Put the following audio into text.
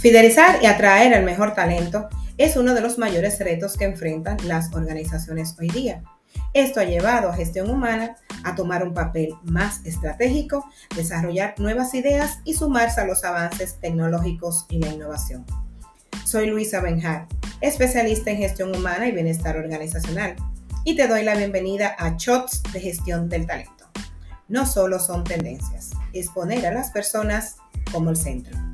Fidelizar y atraer el mejor talento es uno de los mayores retos que enfrentan las organizaciones hoy día. Esto ha llevado a gestión humana a tomar un papel más estratégico, desarrollar nuevas ideas y sumarse a los avances tecnológicos y la innovación. Soy Luisa Benjar, especialista en gestión humana y bienestar organizacional, y te doy la bienvenida a Shots de Gestión del Talento. No solo son tendencias, es poner a las personas como el centro.